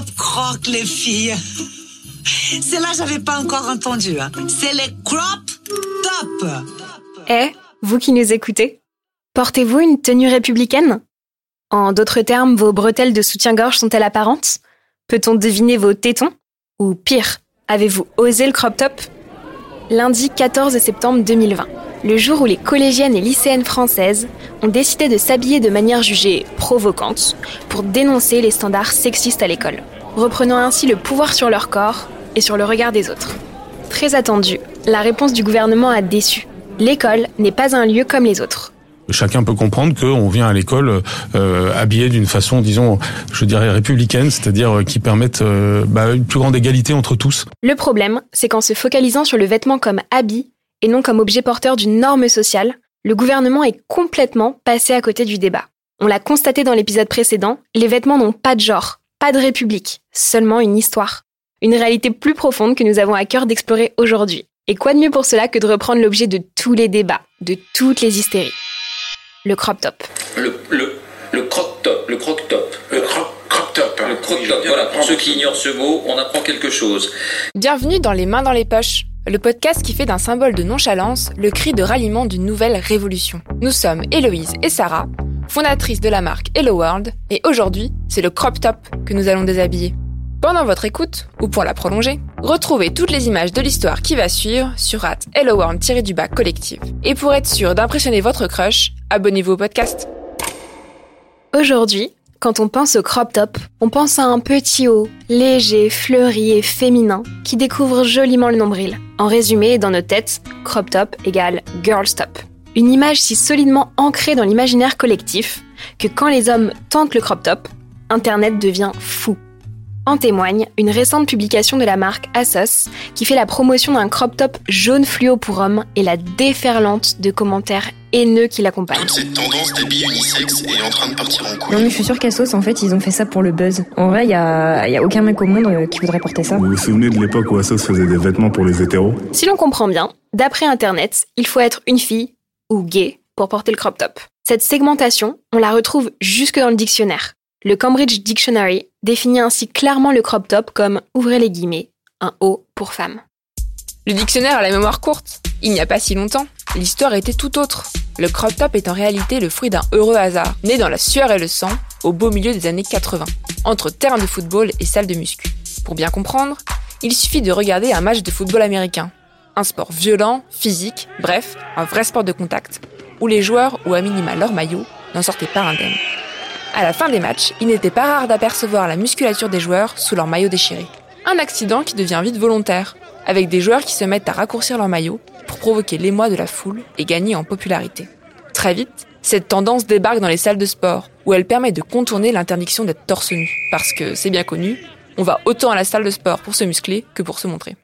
top croque, les filles. C'est là j'avais pas encore entendu. Hein. C'est les crop top. Eh, vous qui nous écoutez, portez-vous une tenue républicaine? En d'autres termes, vos bretelles de soutien-gorge sont-elles apparentes? Peut-on deviner vos tétons? Ou pire, avez-vous osé le crop top? Lundi 14 septembre 2020, le jour où les collégiennes et lycéennes françaises ont décidé de s'habiller de manière jugée provocante pour dénoncer les standards sexistes à l'école, reprenant ainsi le pouvoir sur leur corps et sur le regard des autres. Très attendu, la réponse du gouvernement a déçu. L'école n'est pas un lieu comme les autres. Chacun peut comprendre qu'on vient à l'école euh, habillé d'une façon, disons, je dirais républicaine, c'est-à-dire euh, qui permette euh, bah, une plus grande égalité entre tous. Le problème, c'est qu'en se focalisant sur le vêtement comme habit et non comme objet porteur d'une norme sociale, le gouvernement est complètement passé à côté du débat. On l'a constaté dans l'épisode précédent, les vêtements n'ont pas de genre, pas de république, seulement une histoire. Une réalité plus profonde que nous avons à cœur d'explorer aujourd'hui. Et quoi de mieux pour cela que de reprendre l'objet de tous les débats, de toutes les hystéries? Le crop top. Le, le, le croc top, le croc top. Le crop top. hein. Le croc Il top, voilà, pour ceux qui ignorent ce mot, on apprend quelque chose. Bienvenue dans Les Mains dans les Poches, le podcast qui fait d'un symbole de nonchalance le cri de ralliement d'une nouvelle révolution. Nous sommes Héloïse et Sarah, fondatrices de la marque Hello World, et aujourd'hui, c'est le crop top que nous allons déshabiller. Pendant votre écoute, ou pour la prolonger, retrouvez toutes les images de l'histoire qui va suivre sur at Hello World-du-bas collective. Et pour être sûr d'impressionner votre crush, abonnez-vous au podcast. Aujourd'hui, quand on pense au crop top, on pense à un petit haut, léger, fleuri et féminin, qui découvre joliment le nombril. En résumé, dans nos têtes, crop top égale girls top. Une image si solidement ancrée dans l'imaginaire collectif que quand les hommes tentent le crop top, Internet devient fou. En témoigne une récente publication de la marque Asos qui fait la promotion d'un crop top jaune fluo pour hommes et la déferlante de commentaires haineux qui l'accompagnent. Toute cette tendance d'habits unisexe est en train de partir en couille. Non mais je suis sûre qu'Asos en fait ils ont fait ça pour le buzz. En vrai il y a, y a aucun mec au monde euh, qui voudrait porter ça. Vous vous souvenez de l'époque où Asos faisait des vêtements pour les hétéros? Si l'on comprend bien, d'après Internet, il faut être une fille ou gay pour porter le crop top. Cette segmentation, on la retrouve jusque dans le dictionnaire. Le Cambridge Dictionary définit ainsi clairement le crop top comme, ouvrez les guillemets, un haut pour femme. Le dictionnaire a la mémoire courte. Il n'y a pas si longtemps, l'histoire était tout autre. Le crop top est en réalité le fruit d'un heureux hasard, né dans la sueur et le sang, au beau milieu des années 80, entre terrain de football et salle de muscu. Pour bien comprendre, il suffit de regarder un match de football américain. Un sport violent, physique, bref, un vrai sport de contact, où les joueurs, ou à minima leur maillot, n'en sortaient pas indemnes. À la fin des matchs, il n'était pas rare d'apercevoir la musculature des joueurs sous leur maillot déchiré. Un accident qui devient vite volontaire, avec des joueurs qui se mettent à raccourcir leur maillot pour provoquer l'émoi de la foule et gagner en popularité. Très vite, cette tendance débarque dans les salles de sport, où elle permet de contourner l'interdiction d'être torse nu, parce que c'est bien connu, on va autant à la salle de sport pour se muscler que pour se montrer.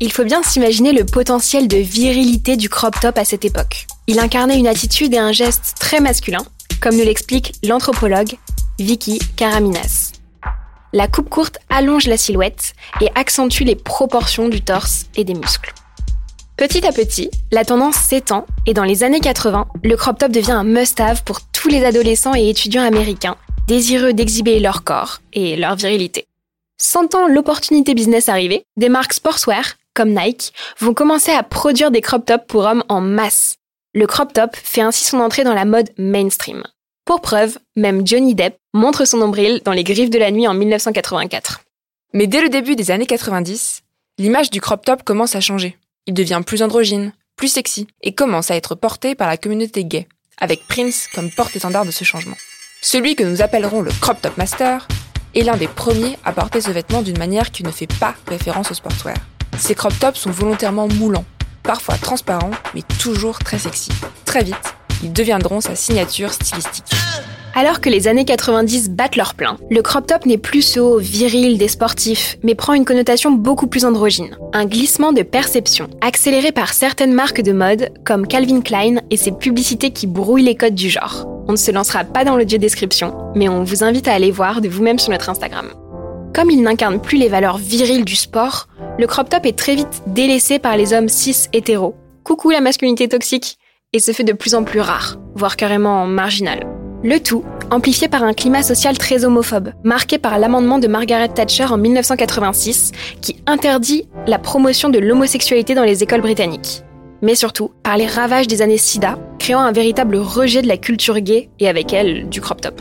Il faut bien s'imaginer le potentiel de virilité du crop top à cette époque. Il incarnait une attitude et un geste très masculin, comme nous l'explique l'anthropologue Vicky Karaminas. La coupe courte allonge la silhouette et accentue les proportions du torse et des muscles. Petit à petit, la tendance s'étend et dans les années 80, le crop top devient un must-have pour tous les adolescents et étudiants américains désireux d'exhiber leur corps et leur virilité. Sentant l'opportunité business arriver, des marques sportswear, comme Nike, vont commencer à produire des crop tops pour hommes en masse. Le crop top fait ainsi son entrée dans la mode mainstream. Pour preuve, même Johnny Depp montre son nombril dans Les Griffes de la Nuit en 1984. Mais dès le début des années 90, l'image du crop top commence à changer. Il devient plus androgyne, plus sexy, et commence à être porté par la communauté gay, avec Prince comme porte-étendard de ce changement. Celui que nous appellerons le crop top master est l'un des premiers à porter ce vêtement d'une manière qui ne fait pas référence au sportswear. Ces crop tops sont volontairement moulants, parfois transparents, mais toujours très sexy. Très vite, ils deviendront sa signature stylistique. Alors que les années 90 battent leur plein, le crop top n'est plus ce haut viril des sportifs, mais prend une connotation beaucoup plus androgyne. Un glissement de perception, accéléré par certaines marques de mode, comme Calvin Klein et ses publicités qui brouillent les codes du genre. On ne se lancera pas dans l'audio description, mais on vous invite à aller voir de vous-même sur notre Instagram. Comme il n'incarne plus les valeurs viriles du sport, le crop top est très vite délaissé par les hommes cis hétéros. Coucou la masculinité toxique Et se fait de plus en plus rare, voire carrément marginal. Le tout amplifié par un climat social très homophobe, marqué par l'amendement de Margaret Thatcher en 1986, qui interdit la promotion de l'homosexualité dans les écoles britanniques. Mais surtout par les ravages des années SIDA, créant un véritable rejet de la culture gay et avec elle du crop top.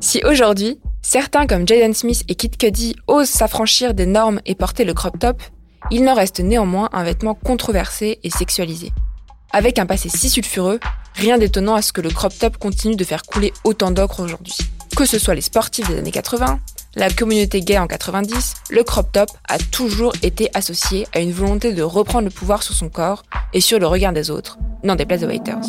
Si aujourd'hui, certains comme Jaden Smith et Kid Cudi osent s'affranchir des normes et porter le crop top, il n'en reste néanmoins un vêtement controversé et sexualisé. Avec un passé si sulfureux, rien d'étonnant à ce que le crop top continue de faire couler autant d'ocre aujourd'hui. Que ce soit les sportifs des années 80, la communauté gay en 90, le crop top a toujours été associé à une volonté de reprendre le pouvoir sur son corps et sur le regard des autres, n'en déplaise aux haters.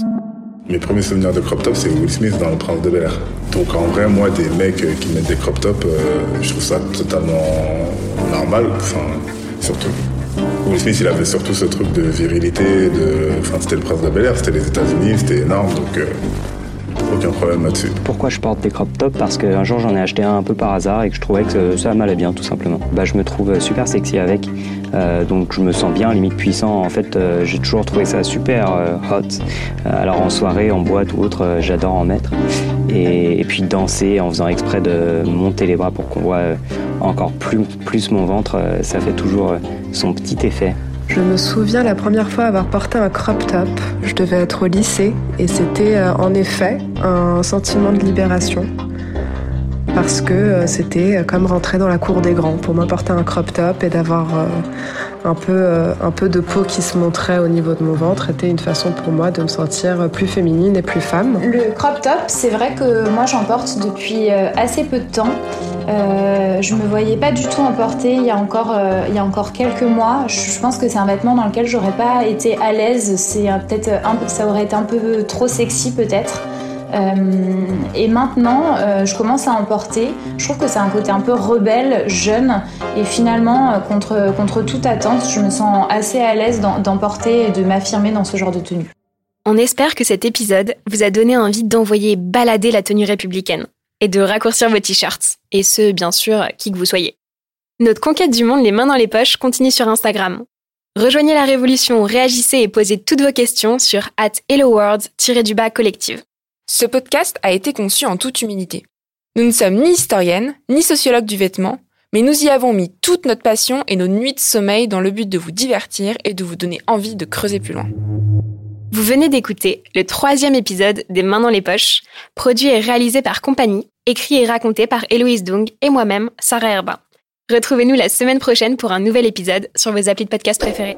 Mes premiers souvenirs de crop top, c'est Will Smith dans Le Prince de Bel. Donc en vrai, moi, des mecs qui mettent des crop top, euh, je trouve ça totalement normal. Enfin, surtout Will Smith, il avait surtout ce truc de virilité, de, enfin, c'était le prince de Bel Air, c'était les États-Unis, c'était énorme, donc euh, aucun problème là-dessus. Pourquoi je porte des crop tops? Parce qu'un jour j'en ai acheté un un peu par hasard et que je trouvais que ça m'allait bien, tout simplement. Bah, je me trouve super sexy avec, euh, donc je me sens bien, limite puissant. En fait, euh, j'ai toujours trouvé ça super hot. alors en soirée, en boîte ou autre, j'adore en mettre. Et, puis danser en faisant exprès de monter les bras pour qu'on voit encore plus, plus mon ventre, ça fait toujours son petit effet. Je me souviens la première fois avoir porté un crop top. Je devais être au lycée et c'était euh, en effet un sentiment de libération parce que euh, c'était euh, comme rentrer dans la cour des grands. Pour moi, porter un crop top et d'avoir un peu, un peu de peau qui se montrait au niveau de mon ventre était une façon pour moi de me sentir plus féminine et plus femme. Le crop top, c'est vrai que moi j'en porte depuis assez peu de temps. Euh, je me voyais pas du tout en porter il y a encore, euh, il y a encore quelques mois. Je, pense que c'est un vêtement dans lequel j'aurais pas été à l'aise. C'est peut-être ça aurait été un peu trop sexy peut-être. Euh, et maintenant, je commence à en porter. Je trouve que c'est un côté un peu rebelle, jeune, et finalement, contre, contre toute attente, je me sens assez à l'aise d'en porter et de m'affirmer dans ce genre de tenue. On espère que cet épisode vous a donné envie d'envoyer balader la tenue républicaine et de raccourcir vos t-shirts. Et ce, bien sûr, qui que vous soyez. Notre conquête du monde les mains dans les poches continue sur Instagram. Rejoignez la révolution, réagissez et posez toutes vos questions sur at helloworld-du-bas collective. Ce podcast a été conçu en toute humilité. Nous ne sommes ni historiennes, ni sociologues du vêtement, mais nous y avons mis toute notre passion et nos nuits de sommeil dans le but de vous divertir et de vous donner envie de creuser plus loin. Vous venez d'écouter le troisième épisode des Mains dans les poches, produit et réalisé par Compagnie, écrit et raconté par Héloïse Dung et moi-même, Sarah Herbin. Retrouvez-nous la semaine prochaine pour un nouvel épisode sur vos applis de podcast préférés.